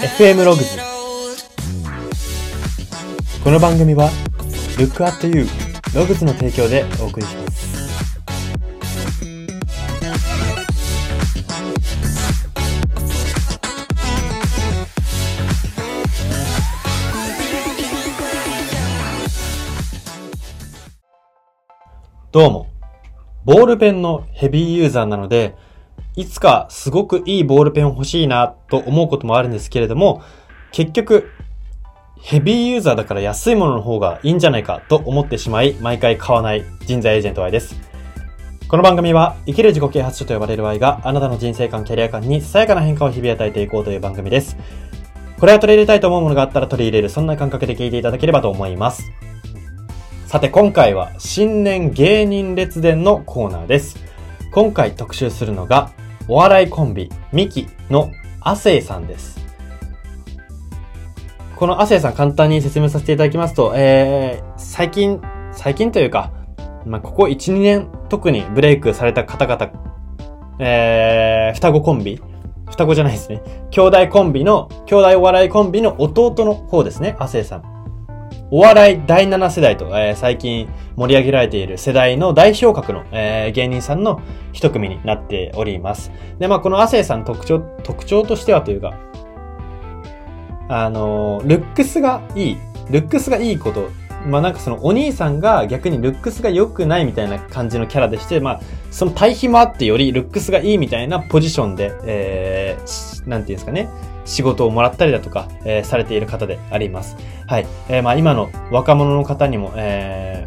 FM ログズこの番組は Look at You ログズの提供でお送りします。どうも。ボールペンのヘビーユーザーなのでいつかすごくいいボールペン欲しいなと思うこともあるんですけれども、結局、ヘビーユーザーだから安いものの方がいいんじゃないかと思ってしまい、毎回買わない人材エージェント Y です。この番組は、生きる自己啓発書と呼ばれる Y があなたの人生観、キャリア観にさやかな変化を日々与えていこうという番組です。これは取り入れたいと思うものがあったら取り入れる、そんな感覚で聞いていただければと思います。さて今回は新年芸人列伝のコーナーです。今回特集するのが、お笑いコンビ、ミキの亜生さんです。この亜生さん簡単に説明させていただきますと、えー、最近、最近というか、まあ、ここ1、2年特にブレイクされた方々、えー、双子コンビ双子じゃないですね。兄弟コンビの、兄弟お笑いコンビの弟の方ですね、亜生さん。お笑い第7世代と、えー、最近盛り上げられている世代の代表格の、えー、芸人さんの一組になっております。で、まあ、この亜生さん特徴、特徴としてはというか、あのー、ルックスがいい、ルックスがいいこと、まあなんかそのお兄さんが逆にルックスが良くないみたいな感じのキャラでして、まあその対比もあってよりルックスがいいみたいなポジションで、えー、なんていうんですかね、仕事をもらったりだとか、えー、されている方であります。はい。えー、まあ今の若者の方にも、え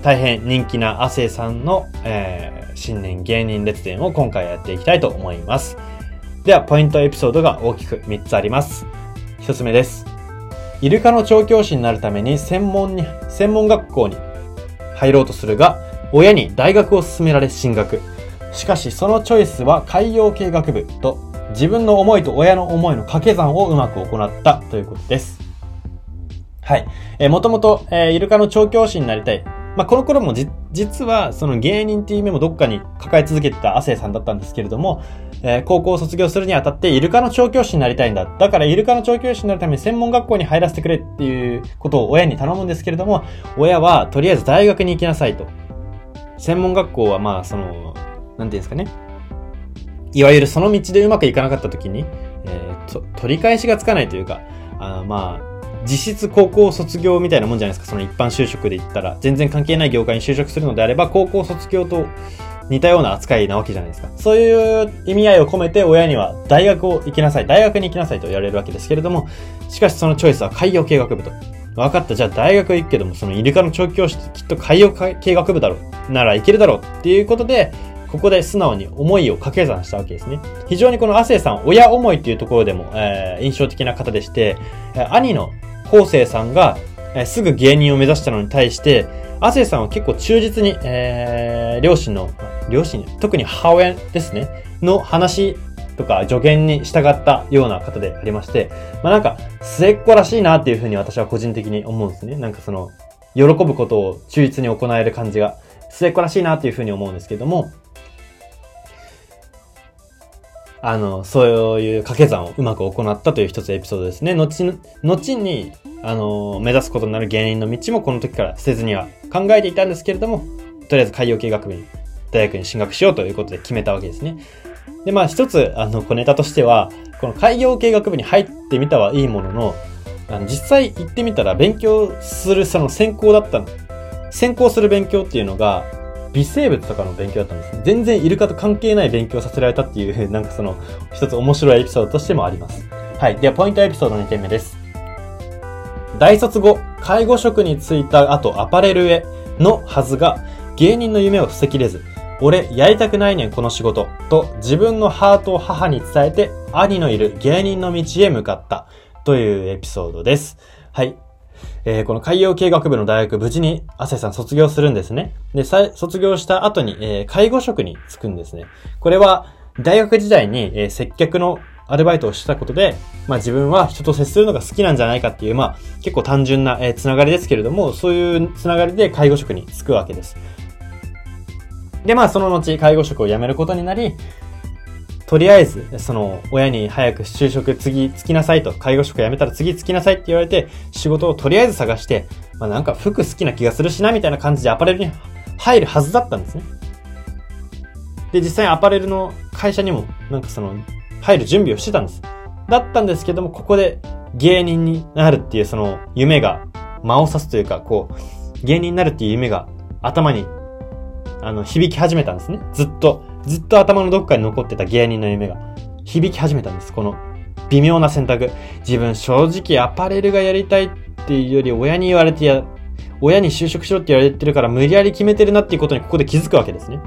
ー、大変人気な亜生さんの、えー、新年芸人列伝を今回やっていきたいと思います。では、ポイントエピソードが大きく3つあります。1つ目です。イルカの調教師になるために専門に、専門学校に入ろうとするが、親に大学を進められ進学。しかしそのチョイスは海洋系学部と自分の思いと親の思いの掛け算をうまく行ったということです。はい。えー、もともと、えー、イルカの調教師になりたい。まあ、この頃もじ、実は、その芸人っていう夢もどっかに抱え続けてた亜生さんだったんですけれども、えー、高校を卒業するにあたって、イルカの調教師になりたいんだ。だから、イルカの調教師になるために専門学校に入らせてくれっていうことを親に頼むんですけれども、親は、とりあえず大学に行きなさいと。専門学校は、まあ、その、なんていうんですかね。いわゆるその道でうまくいかなかった時に、えー、取り返しがつかないというか、あまあ、実質高校卒業みたいなもんじゃないですか。その一般就職で言ったら、全然関係ない業界に就職するのであれば、高校卒業と似たような扱いなわけじゃないですか。そういう意味合いを込めて親には大学を行きなさい、大学に行きなさいと言われるわけですけれども、しかしそのチョイスは海洋系学部と。分かった、じゃあ大学行くけども、そのイルカの調教師ってきっと海洋系学部だろう。ならいけるだろうっていうことで、ここで素直に思いを掛け算したわけですね。非常にこの亜生さん、親思いっていうところでも、えー、印象的な方でして、兄の昴生さんが、えー、すぐ芸人を目指したのに対して、亜生さんは結構忠実に、えー、両親の、両親、特に母親ですね、の話とか助言に従ったような方でありまして、まあなんか、末っ子らしいなっていうふうに私は個人的に思うんですね。なんかその、喜ぶことを忠実に行える感じが、末っ子らしいなっていうふうに思うんですけども、あの、そういう掛け算をうまく行ったという一つエピソードですね。後に、後に、あの、目指すことになる芸人の道もこの時から捨てずには考えていたんですけれども、とりあえず海洋系学部に、大学に進学しようということで決めたわけですね。で、まあ一つ、あの、小ネタとしては、この海洋系学部に入ってみたはいいものの、あの、実際行ってみたら勉強するその専攻だったの。専攻する勉強っていうのが、微生物とかの勉強だったんです。全然イルカと関係ない勉強させられたっていう、なんかその、一つ面白いエピソードとしてもあります。はい。では、ポイントエピソード2点目です。大卒後、介護職に就いた後、アパレルへのはずが、芸人の夢を防ぎれず、俺、やりたくないねん、この仕事。と、自分のハートを母に伝えて、兄のいる芸人の道へ向かった。というエピソードです。はい。えー、この海洋系学部の大学、無事に亜生さん卒業するんですね。で、卒業した後に、えー、介護職に就くんですね。これは、大学時代に、えー、接客のアルバイトをしてたことで、まあ自分は人と接するのが好きなんじゃないかっていう、まあ結構単純な、えー、つながりですけれども、そういうつながりで介護職に就くわけです。で、まあその後介護職を辞めることになり、とりあえず、その、親に早く就職次つきなさいと、介護職辞めたら次つきなさいって言われて、仕事をとりあえず探して、まあなんか服好きな気がするしな、みたいな感じでアパレルに入るはずだったんですね。で、実際アパレルの会社にも、なんかその、入る準備をしてたんです。だったんですけども、ここで芸人になるっていうその夢が、間を刺すというか、こう、芸人になるっていう夢が頭に、あの、響き始めたんですね。ずっと、ずっと頭のどっかに残ってた芸人の夢が、響き始めたんです。この、微妙な選択。自分正直アパレルがやりたいっていうより、親に言われてや、親に就職しろって言われてるから無理やり決めてるなっていうことにここで気づくわけですね。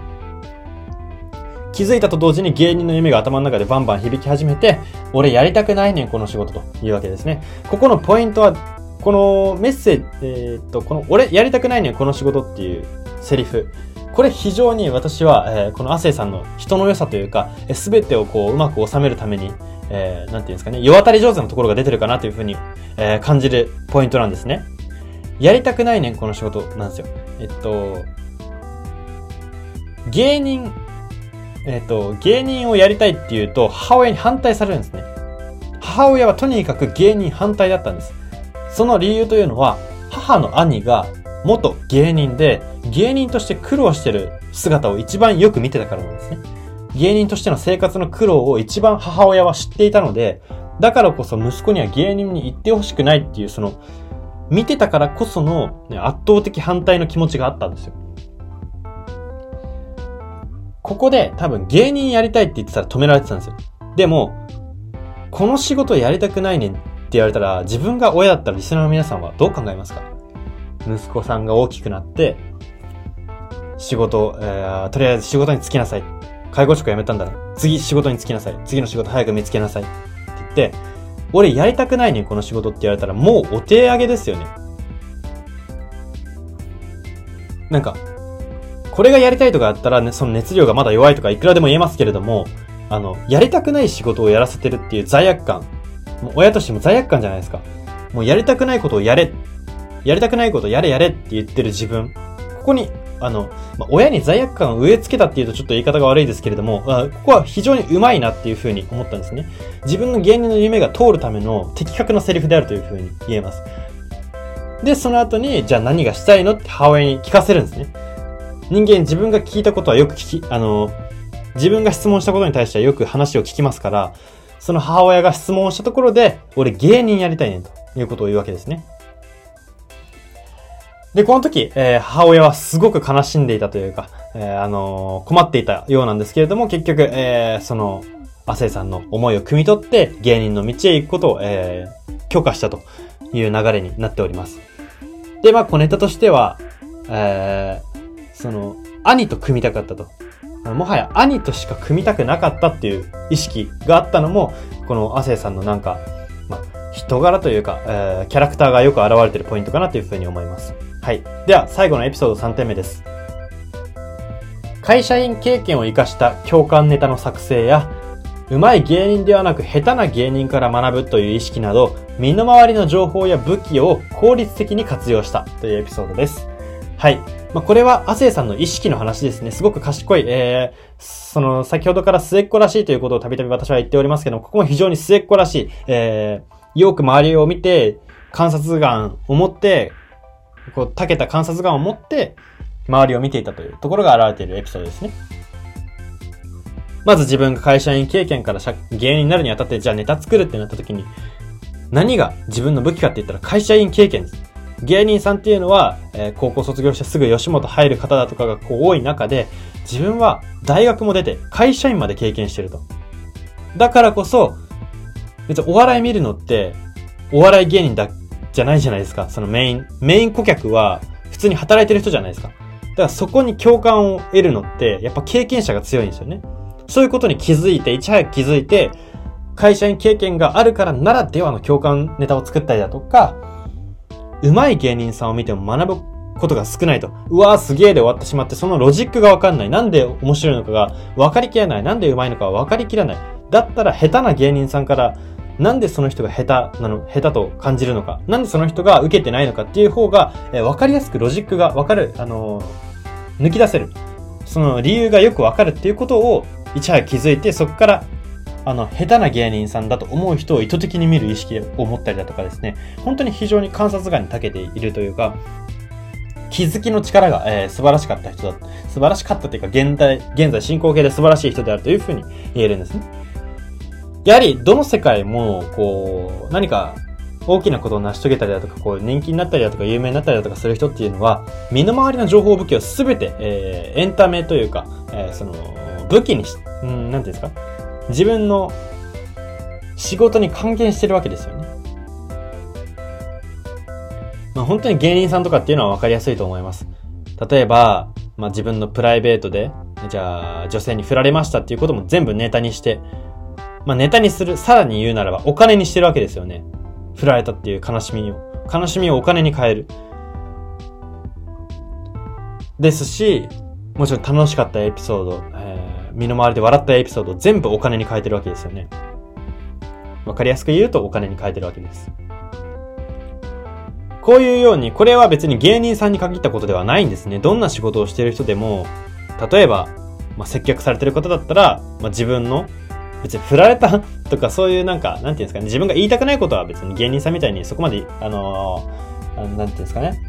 気づいたと同時に芸人の夢が頭の中でバンバン響き始めて、俺やりたくないねん、この仕事というわけですね。ここのポイントは、このメッセージ、えー、っと、この俺やりたくないねん、この仕事っていうセリフ。これ非常に私は、えー、この亜生さんの人の良さというか、す、べ、てをこう、うまく収めるために、えー、なんていうんですかね、世渡り上手なところが出てるかなというふうに、えー、感じるポイントなんですね。やりたくないねん、この仕事なんですよ。えっと、芸人えっ、と、芸人をやりたいっていうと、母親に反対されるんですね。母親はとにかく芸人反対だったんです。その理由というのは、母の兄が元芸人で、芸人として苦労してる姿を一番よく見てたからなんですね。芸人としての生活の苦労を一番母親は知っていたので、だからこそ息子には芸人に行ってほしくないっていう、その、見てたからこその、ね、圧倒的反対の気持ちがあったんですよ。ここで多分芸人やりたいって言ってたら止められてたんですよ。でも、この仕事やりたくないねんって言われたら、自分が親だったらリスナーの皆さんはどう考えますか？息子さんが大きくなって、仕事、えー、とりあえず仕事に就きなさい。介護職辞めたんだら、次仕事に就きなさい。次の仕事早く見つけなさい。って言って、俺やりたくないね、この仕事って言われたら、もうお手上げですよね。なんか、これがやりたいとかあったら、ね、その熱量がまだ弱いとかいくらでも言えますけれども、あの、やりたくない仕事をやらせてるっていう罪悪感。もう親としても罪悪感じゃないですか。もうやりたくないことをやれ。やりたくないことやれやれって言ってる自分。ここに、あの、まあ、親に罪悪感を植え付けたっていうとちょっと言い方が悪いですけれども、あここは非常にうまいなっていうふうに思ったんですね。自分の芸人の夢が通るための的確なセリフであるというふうに言えます。で、その後に、じゃあ何がしたいのって母親に聞かせるんですね。人間自分が聞いたことはよく聞き、あの、自分が質問したことに対してはよく話を聞きますから、その母親が質問をしたところで、俺芸人やりたいねんということを言うわけですね。で、この時、えー、母親はすごく悲しんでいたというか、えー、あのー、困っていたようなんですけれども、結局、えー、その、亜生さんの思いを汲み取って芸人の道へ行くことを、えー、許可したという流れになっております。で、まあ、小ネタとしては、えその、兄と組みたかったと。もはや兄としか組みたくなかったっていう意識があったのも、この亜生さんのなんか、ま、人柄というか、えー、キャラクターがよく現れてるポイントかなというふうに思います。はい。では、最後のエピソード3点目です。会社員経験を活かした共感ネタの作成や、うまい芸人ではなく下手な芸人から学ぶという意識など、身の回りの情報や武器を効率的に活用したというエピソードです。はい。まあ、これは、亜生さんの意識の話ですね。すごく賢い、えー、その、先ほどから末っ子らしいということをたびたび私は言っておりますけども、ここも非常に末っ子らしい、えー、よく周りを見て、観察眼を持って、こう、長けた観察眼を持って、周りを見ていたというところが現れているエピソードですね。まず自分が会社員経験から芸人になるにあたって、じゃあネタ作るってなった時に、何が自分の武器かって言ったら会社員経験です。芸人さんっていうのは、えー、高校卒業してすぐ吉本入る方だとかがこう多い中で、自分は大学も出て会社員まで経験してると。だからこそ、別にお笑い見るのって、お笑い芸人だ、じゃないじゃないですか。そのメイン、メイン顧客は普通に働いてる人じゃないですか。だからそこに共感を得るのって、やっぱ経験者が強いんですよね。そういうことに気づいて、いち早く気づいて、会社員経験があるからならではの共感ネタを作ったりだとか、上手い芸人さんを見ても学ぶことが少ないと。うわーすげーで終わってしまって、そのロジックがわかんない。なんで面白いのかが分かりきらない。なんで上手いのか分かりきらない。だったら下手な芸人さんから、なんでその人が下手なの、下手と感じるのか。なんでその人が受けてないのかっていう方が、えー、分かりやすくロジックが分かる、あのー、抜き出せる。その理由がよく分かるっていうことを、いち早く気づいて、そこからあの、下手な芸人さんだと思う人を意図的に見る意識を持ったりだとかですね、本当に非常に観察眼に長けているというか、気づきの力が、えー、素晴らしかった人だ、素晴らしかったというか、現代、現在進行形で素晴らしい人であるというふうに言えるんですね。やはり、どの世界も、こう、何か大きなことを成し遂げたりだとか、こう、人気になったりだとか、有名になったりだとかする人っていうのは、身の回りの情報武器をすべて、えー、エンタメというか、えー、その、武器にし、うん、なんていうんですか？自分の仕事に還元してるわけですよね。まあ本当に芸人さんとかっていうのはわかりやすいと思います。例えば、まあ自分のプライベートで、じゃあ女性に振られましたっていうことも全部ネタにして、まあネタにする、さらに言うならばお金にしてるわけですよね。振られたっていう悲しみを。悲しみをお金に変える。ですし、もちろん楽しかったエピソード、えー、身の回りで笑ったエピソード全部お金に変えてるわけですよね。わかりやすく言うとお金に変えてるわけです。こういうように、これは別に芸人さんに限ったことではないんですね。どんな仕事をしてる人でも、例えば、まあ、接客されてる方だったら、まあ、自分の別に振られたとかそういうなんか、なんていうんですかね、自分が言いたくないことは別に芸人さんみたいにそこまで、あのー、なんていうんですかね、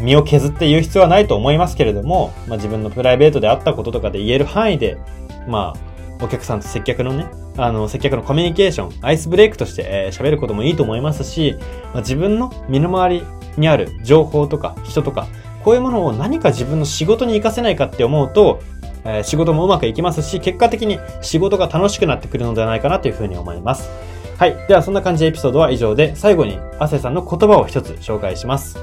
身を削って言う必要はないと思いますけれども、まあ自分のプライベートであったこととかで言える範囲で、まあ、お客さんと接客のね、あの、接客のコミュニケーション、アイスブレイクとして喋、えー、ることもいいと思いますし、まあ、自分の身の回りにある情報とか人とか、こういうものを何か自分の仕事に活かせないかって思うと、え、仕事もうまくいきますし、結果的に仕事が楽しくなってくるのではないかなというふうに思います。はい。では、そんな感じでエピソードは以上で、最後に、亜生さんの言葉を一つ紹介します。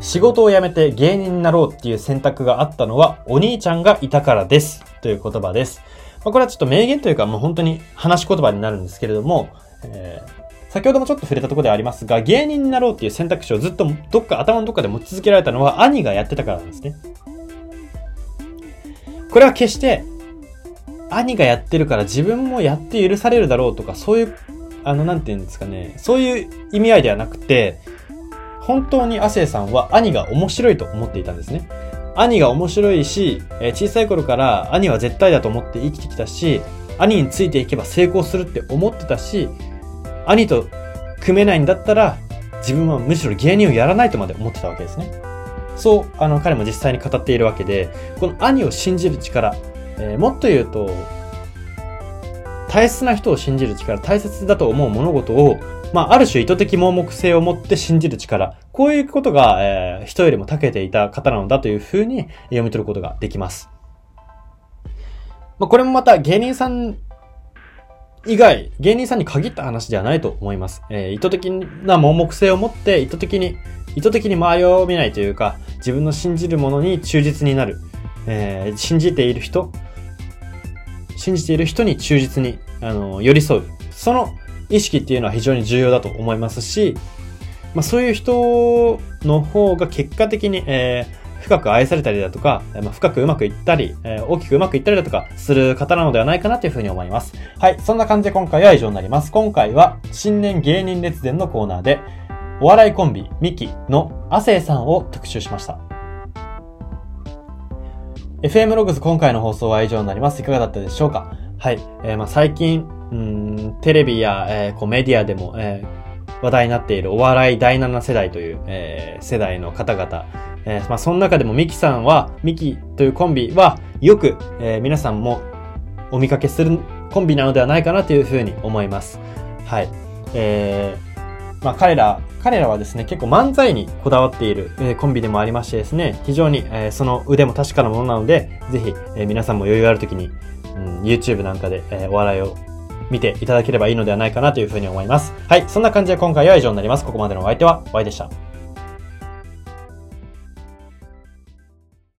仕事を辞めて芸人になろうっていう選択があったのは、お兄ちゃんがいたからです。という言葉です。まあ、これはちょっと名言というか、もう本当に話し言葉になるんですけれども、えー、先ほどもちょっと触れたところでありますが、芸人になろうっていう選択肢をずっとどっか頭のどっかで持ち続けられたのは兄がやってたからなんですね。これは決して、兄がやってるから自分もやって許されるだろうとか、そういう、あの、なんて言うんですかね、そういう意味合いではなくて、本当に亜生さんは兄が面白いと思っていたんですね。兄が面白いし、え小さい頃から兄は絶対だと思って生きてきたし、兄についていけば成功するって思ってたし、兄と組めないんだったら、自分はむしろ芸人をやらないとまで思ってたわけですね。そう、あの、彼も実際に語っているわけで、この兄を信じる力、えー、もっと言うと、大切な人を信じる力、大切だと思う物事を、まあ、ある種意図的盲目性を持って信じる力、こういうことが、えー、人よりも長けていた方なのだというふうに読み取ることができます。まあ、これもまた芸人さん以外、芸人さんに限った話ではないと思います。えー、意図的な盲目性を持って意図的に意図的に間合を見ないというか、自分の信じるものに忠実になる。えー、信じている人、信じている人に忠実に、あの、寄り添う。その意識っていうのは非常に重要だと思いますし、まあ、そういう人の方が結果的に、えー、深く愛されたりだとか、まあ、深くうまくいったり、えー、大きくうまくいったりだとかする方なのではないかなというふうに思います。はい。そんな感じで今回は以上になります。今回は新年芸人列伝のコーナーで、お笑いコンビ、ミキの亜生さんを特集しました。FM ログズ今回の放送は以上になります。いかがだったでしょうか？はい。えー、まあ最近、うん、テレビや、えー、こうメディアでも、えー、話題になっているお笑い第7世代という、えー、世代の方々、えー、まあその中でもミキさんは、ミキというコンビはよく、えー、皆さんもお見かけするコンビなのではないかなというふうに思います。はい。えー、まあ彼ら、彼らはですね、結構漫才にこだわっている、えー、コンビでもありましてですね、非常に、えー、その腕も確かなものなので、ぜひ、えー、皆さんも余裕ある時に、うん、YouTube なんかで、えお笑いを見ていただければいいのではないかなというふうに思います。はい、そんな感じで今回は以上になります。ここまでのお相手は、Y でした。